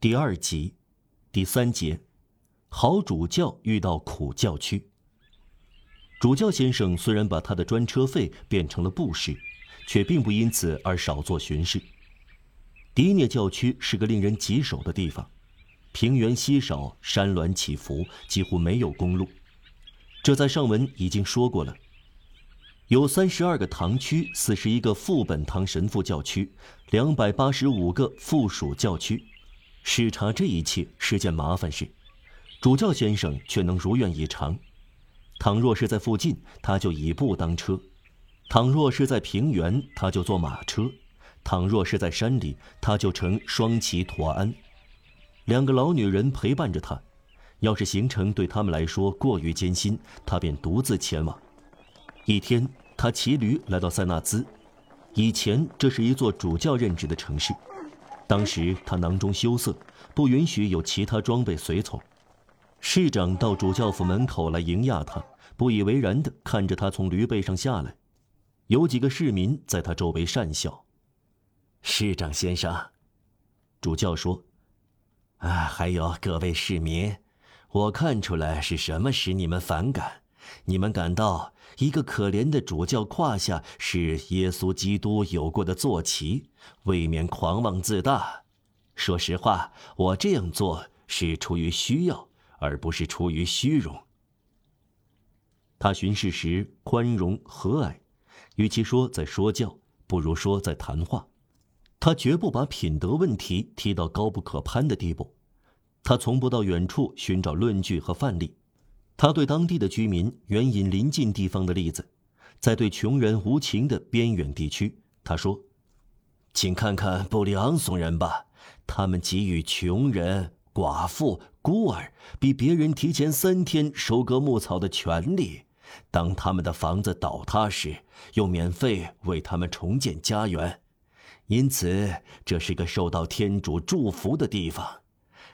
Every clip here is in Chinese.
第二集，第三节，好主教遇到苦教区。主教先生虽然把他的专车费变成了布施，却并不因此而少做巡视。迪涅教区是个令人棘手的地方，平原稀少，山峦起伏，几乎没有公路。这在上文已经说过了。有三十二个堂区，四十一个副本堂神父教区，两百八十五个附属教区。视察这一切是件麻烦事，主教先生却能如愿以偿。倘若是在附近，他就以步当车；倘若是在平原，他就坐马车；倘若是在山里，他就乘双骑驮鞍。两个老女人陪伴着他，要是行程对他们来说过于艰辛，他便独自前往。一天，他骑驴来到塞纳兹。以前这是一座主教任职的城市，当时他囊中羞涩，不允许有其他装备随从。市长到主教府门口来迎迓他，不以为然地看着他从驴背上下来。有几个市民在他周围讪笑。市长先生，主教说：“啊，还有各位市民，我看出来是什么使你们反感。”你们感到一个可怜的主教胯下是耶稣基督有过的坐骑，未免狂妄自大。说实话，我这样做是出于需要，而不是出于虚荣。他巡视时宽容和蔼，与其说在说教，不如说在谈话。他绝不把品德问题提到高不可攀的地步。他从不到远处寻找论据和范例。他对当地的居民援引邻近地方的例子，在对穷人无情的边远地区，他说：“请看看布里昂松人吧，他们给予穷人、寡妇、孤儿比别人提前三天收割牧草的权利。当他们的房子倒塌时，又免费为他们重建家园。因此，这是个受到天主祝福的地方。”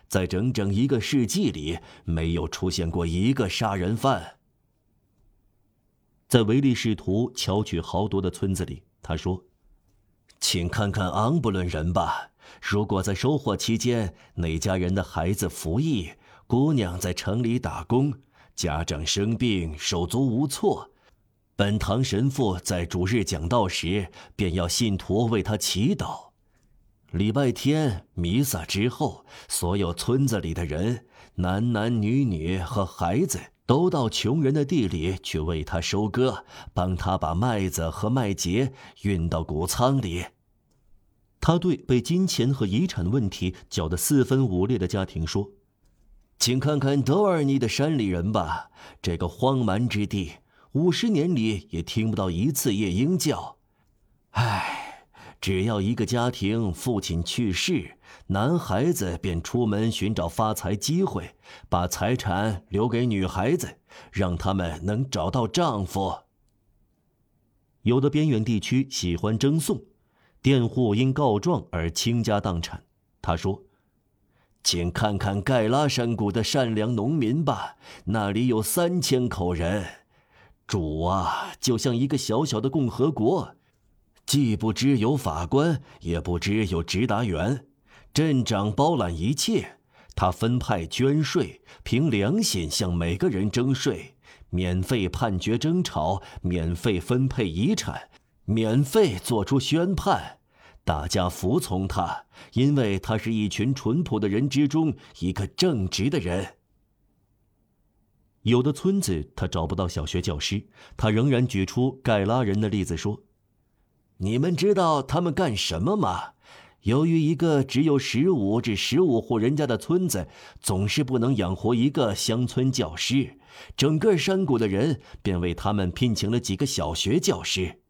在整整一个世纪里，没有出现过一个杀人犯。在唯利是图、巧取豪夺的村子里，他说：“请看看昂布伦人吧。如果在收获期间，哪家人的孩子服役，姑娘在城里打工，家长生病，手足无措，本堂神父在主日讲道时，便要信徒为他祈祷。”礼拜天弥撒之后，所有村子里的人，男男女女和孩子，都到穷人的地里去为他收割，帮他把麦子和麦秸运到谷仓里。他对被金钱和遗产问题搅得四分五裂的家庭说：“请看看德尔尼的山里人吧，这个荒蛮之地，五十年里也听不到一次夜莺叫。唉。”只要一个家庭父亲去世，男孩子便出门寻找发财机会，把财产留给女孩子，让他们能找到丈夫。有的边远地区喜欢争讼，佃户因告状而倾家荡产。他说：“请看看盖拉山谷的善良农民吧，那里有三千口人。主啊，就像一个小小的共和国。”既不知有法官，也不知有直达员，镇长包揽一切。他分派捐税，凭良心向每个人征税，免费判决争吵，免费分配遗产，免费做出宣判。大家服从他，因为他是一群淳朴的人之中一个正直的人。有的村子他找不到小学教师，他仍然举出盖拉人的例子说。你们知道他们干什么吗？由于一个只有十五至十五户人家的村子总是不能养活一个乡村教师，整个山谷的人便为他们聘请了几个小学教师。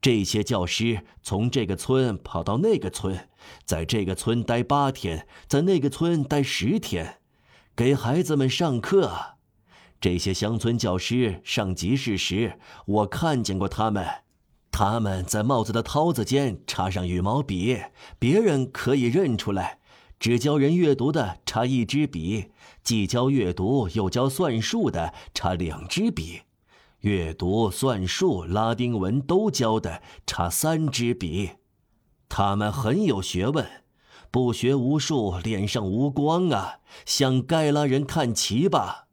这些教师从这个村跑到那个村，在这个村待八天，在那个村待十天，给孩子们上课。这些乡村教师上集市时，我看见过他们。他们在帽子的绦子间插上羽毛笔，别人可以认出来。只教人阅读的插一支笔，既教阅读又教算术的插两支笔，阅读、算术、拉丁文都教的插三支笔。他们很有学问，不学无术，脸上无光啊！向盖拉人看齐吧。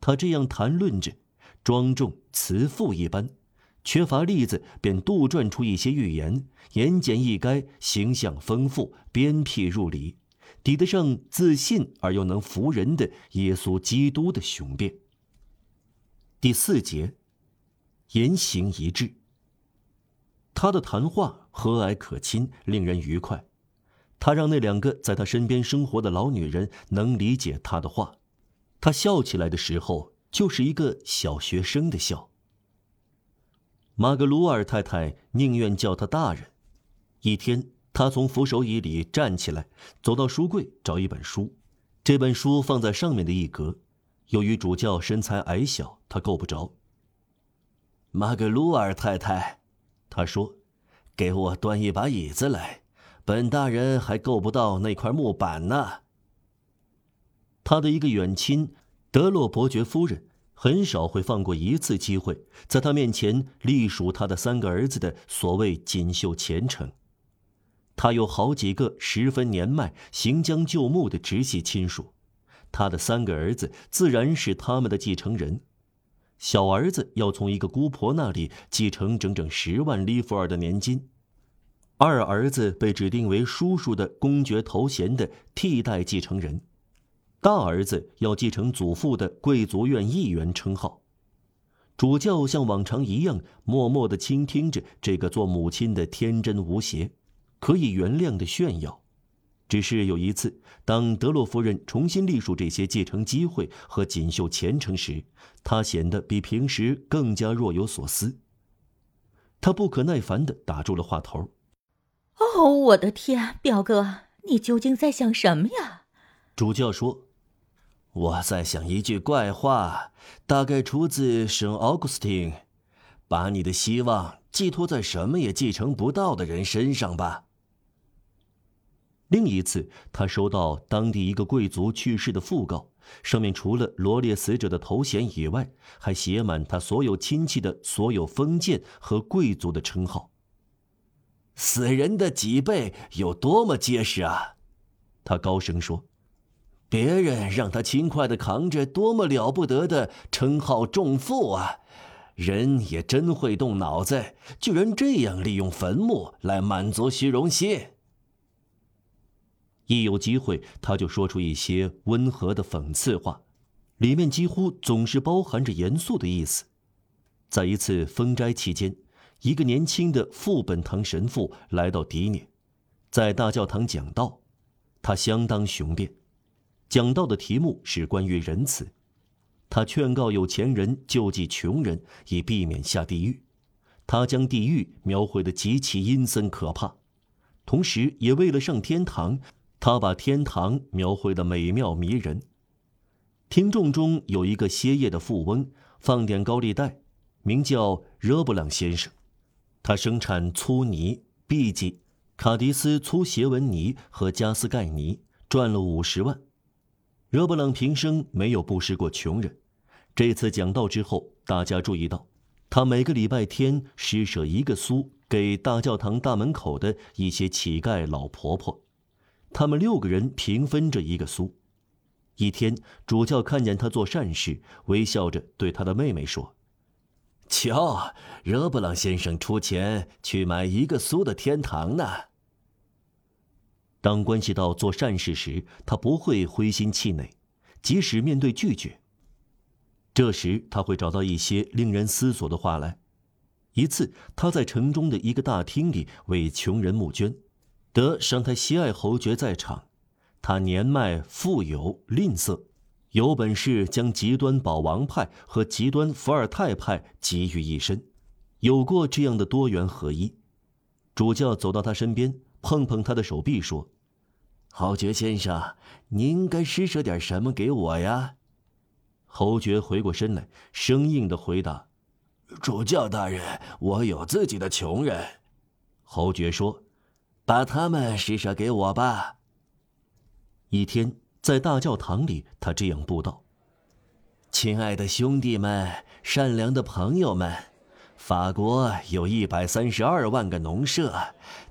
他这样谈论着，庄重慈父一般，缺乏例子便杜撰出一些寓言，言简意赅，形象丰富，鞭辟入里，抵得上自信而又能服人的耶稣基督的雄辩。第四节，言行一致。他的谈话和蔼可亲，令人愉快。他让那两个在他身边生活的老女人能理解他的话。他笑起来的时候，就是一个小学生的笑。马格鲁尔太太宁愿叫他大人。一天，他从扶手椅里站起来，走到书柜找一本书。这本书放在上面的一格。由于主教身材矮小，他够不着。马格鲁尔太太，他说：“给我端一把椅子来，本大人还够不到那块木板呢。”他的一个远亲，德洛伯爵夫人，很少会放过一次机会，在他面前隶属他的三个儿子的所谓锦绣前程。他有好几个十分年迈、行将就木的直系亲属。他的三个儿子自然是他们的继承人，小儿子要从一个姑婆那里继承整整十万利弗尔的年金，二儿子被指定为叔叔的公爵头衔的替代继承人，大儿子要继承祖父的贵族院议员称号。主教像往常一样默默地倾听着这个做母亲的天真无邪、可以原谅的炫耀。只是有一次，当德洛夫人重新隶属这些继承机会和锦绣前程时，他显得比平时更加若有所思。他不可耐烦地打住了话头：“哦，我的天，表哥，你究竟在想什么呀？”主教说：“我在想一句怪话，大概出自圣奥古斯丁，把你的希望寄托在什么也继承不到的人身上吧。”另一次，他收到当地一个贵族去世的讣告，上面除了罗列死者的头衔以外，还写满他所有亲戚的所有封建和贵族的称号。死人的脊背有多么结实啊！他高声说：“别人让他轻快的扛着多么了不得的称号重负啊！人也真会动脑子，居然这样利用坟墓来满足虚荣心。”一有机会，他就说出一些温和的讽刺话，里面几乎总是包含着严肃的意思。在一次封斋期间，一个年轻的副本堂神父来到迪涅，在大教堂讲道，他相当雄辩。讲到的题目是关于仁慈，他劝告有钱人救济穷人，以避免下地狱。他将地狱描绘的极其阴森可怕，同时也为了上天堂。他把天堂描绘的美妙迷人。听众中有一个歇业的富翁，放点高利贷，名叫热布朗先生。他生产粗泥、壁记、卡迪斯粗斜纹泥和加斯盖泥，赚了五十万。热布朗平生没有布施过穷人。这次讲道之后，大家注意到，他每个礼拜天施舍一个苏给大教堂大门口的一些乞丐老婆婆。他们六个人平分着一个苏。一天，主教看见他做善事，微笑着对他的妹妹说：“瞧，热布朗先生出钱去买一个苏的天堂呢。”当关系到做善事时，他不会灰心气馁，即使面对拒绝。这时，他会找到一些令人思索的话来。一次，他在城中的一个大厅里为穷人募捐。得尚泰西爱侯爵在场，他年迈、富有、吝啬，有本事将极端保王派和极端伏尔泰派集于一身，有过这样的多元合一。主教走到他身边，碰碰他的手臂，说：“侯爵先生，您该施舍点什么给我呀？”侯爵回过身来，生硬的回答：“主教大人，我有自己的穷人。”侯爵说。把他们施舍给我吧。一天，在大教堂里，他这样布道：“亲爱的兄弟们，善良的朋友们，法国有一百三十二万个农舍，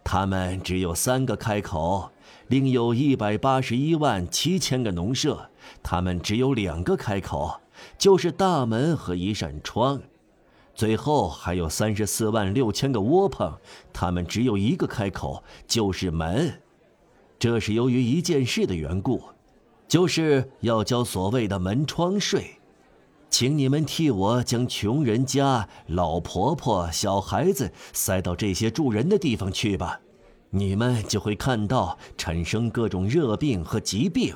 他们只有三个开口；另有一百八十一万七千个农舍，他们只有两个开口，就是大门和一扇窗。最后还有三十四万六千个窝棚，他们只有一个开口，就是门。这是由于一件事的缘故，就是要交所谓的门窗税。请你们替我将穷人家、老婆婆、小孩子塞到这些住人的地方去吧，你们就会看到产生各种热病和疾病。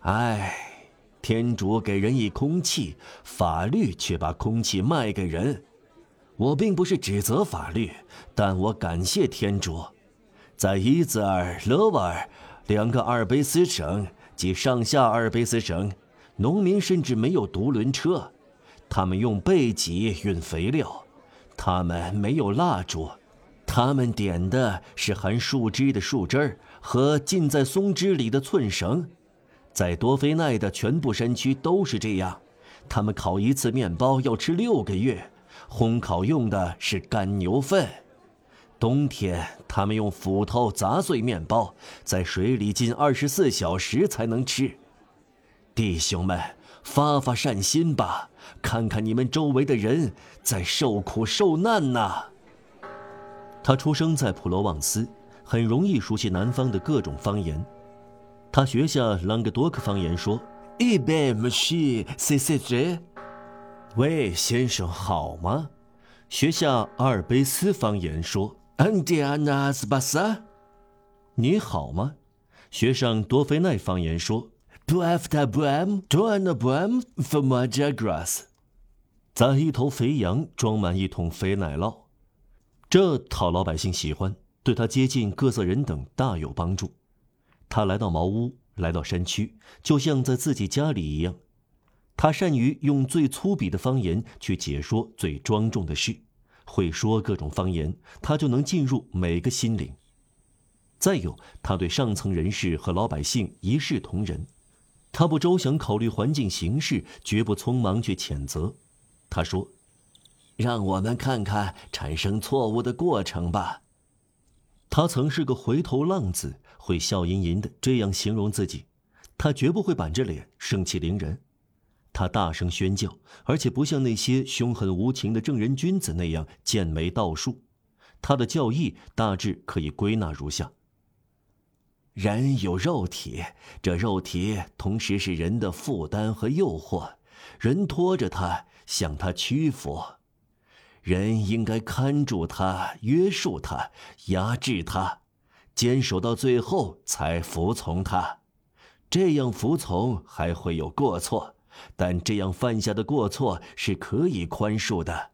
唉，天主给人以空气，法律却把空气卖给人。我并不是指责法律，但我感谢天主，在伊泽尔、勒瓦尔两个阿尔卑斯省及上下阿尔卑斯省。农民甚至没有独轮车，他们用背脊运肥料，他们没有蜡烛，他们点的是含树枝的树枝儿和浸在松枝里的寸绳，在多菲奈的全部山区都是这样。他们烤一次面包要吃六个月，烘烤用的是干牛粪。冬天他们用斧头砸碎面包，在水里浸二十四小时才能吃。弟兄们，发发善心吧，看看你们周围的人在受苦受难呐。他出生在普罗旺斯，很容易熟悉南方的各种方言。他学下朗格多克方言说：“一杯木西塞塞泽。”喂，先生好吗？学下阿尔卑斯方言说：“安迪安纳斯巴萨。”你好吗？学上多菲奈方言说。To after bram, to an bram from a jagrass，宰一头肥羊，装满一桶肥奶酪，这讨老百姓喜欢，对他接近各色人等大有帮助。他来到茅屋，来到山区，就像在自己家里一样。他善于用最粗鄙的方言去解说最庄重的事，会说各种方言，他就能进入每个心灵。再有，他对上层人士和老百姓一视同仁。他不周详考虑环境形势，绝不匆忙去谴责。他说：“让我们看看产生错误的过程吧。”他曾是个回头浪子，会笑吟吟的这样形容自己。他绝不会板着脸盛气凌人。他大声宣教，而且不像那些凶狠无情的正人君子那样剑眉倒竖。他的教义大致可以归纳如下。人有肉体，这肉体同时是人的负担和诱惑，人拖着它，向它屈服。人应该看住它，约束它，压制它，坚守到最后才服从它。这样服从还会有过错，但这样犯下的过错是可以宽恕的。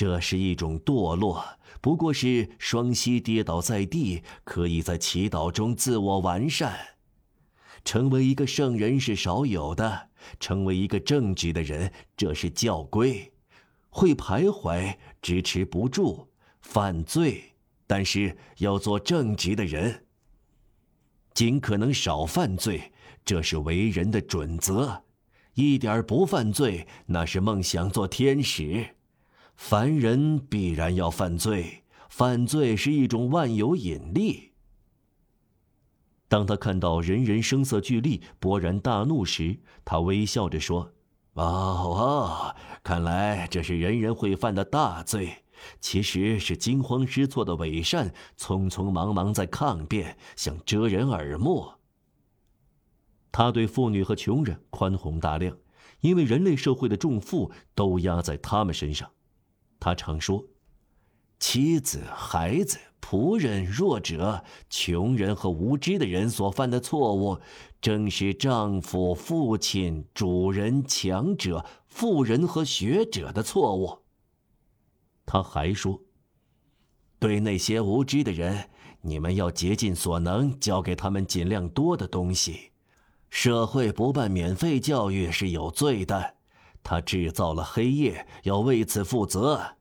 这是一种堕落，不过是双膝跌倒在地，可以在祈祷中自我完善。成为一个圣人是少有的，成为一个正直的人，这是教规。会徘徊，支持不住，犯罪，但是要做正直的人。尽可能少犯罪，这是为人的准则。一点不犯罪，那是梦想做天使。凡人必然要犯罪，犯罪是一种万有引力。当他看到人人声色俱厉、勃然大怒时，他微笑着说：“哦哦，看来这是人人会犯的大罪，其实是惊慌失措的伪善，匆匆忙忙在抗辩，想遮人耳目。”他对妇女和穷人宽宏大量，因为人类社会的重负都压在他们身上。他常说：“妻子、孩子、仆人、弱者、穷人和无知的人所犯的错误，正是丈夫、父亲、主人、强者、富人和学者的错误。”他还说：“对那些无知的人，你们要竭尽所能教给他们尽量多的东西。社会不办免费教育是有罪的。”他制造了黑夜，要为此负责。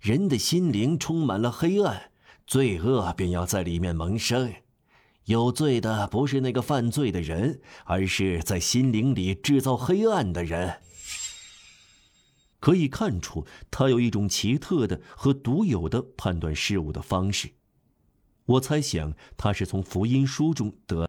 人的心灵充满了黑暗，罪恶便要在里面萌生。有罪的不是那个犯罪的人，而是在心灵里制造黑暗的人。可以看出他有一种奇特的和独有的判断事物的方式。我猜想他是从福音书中得。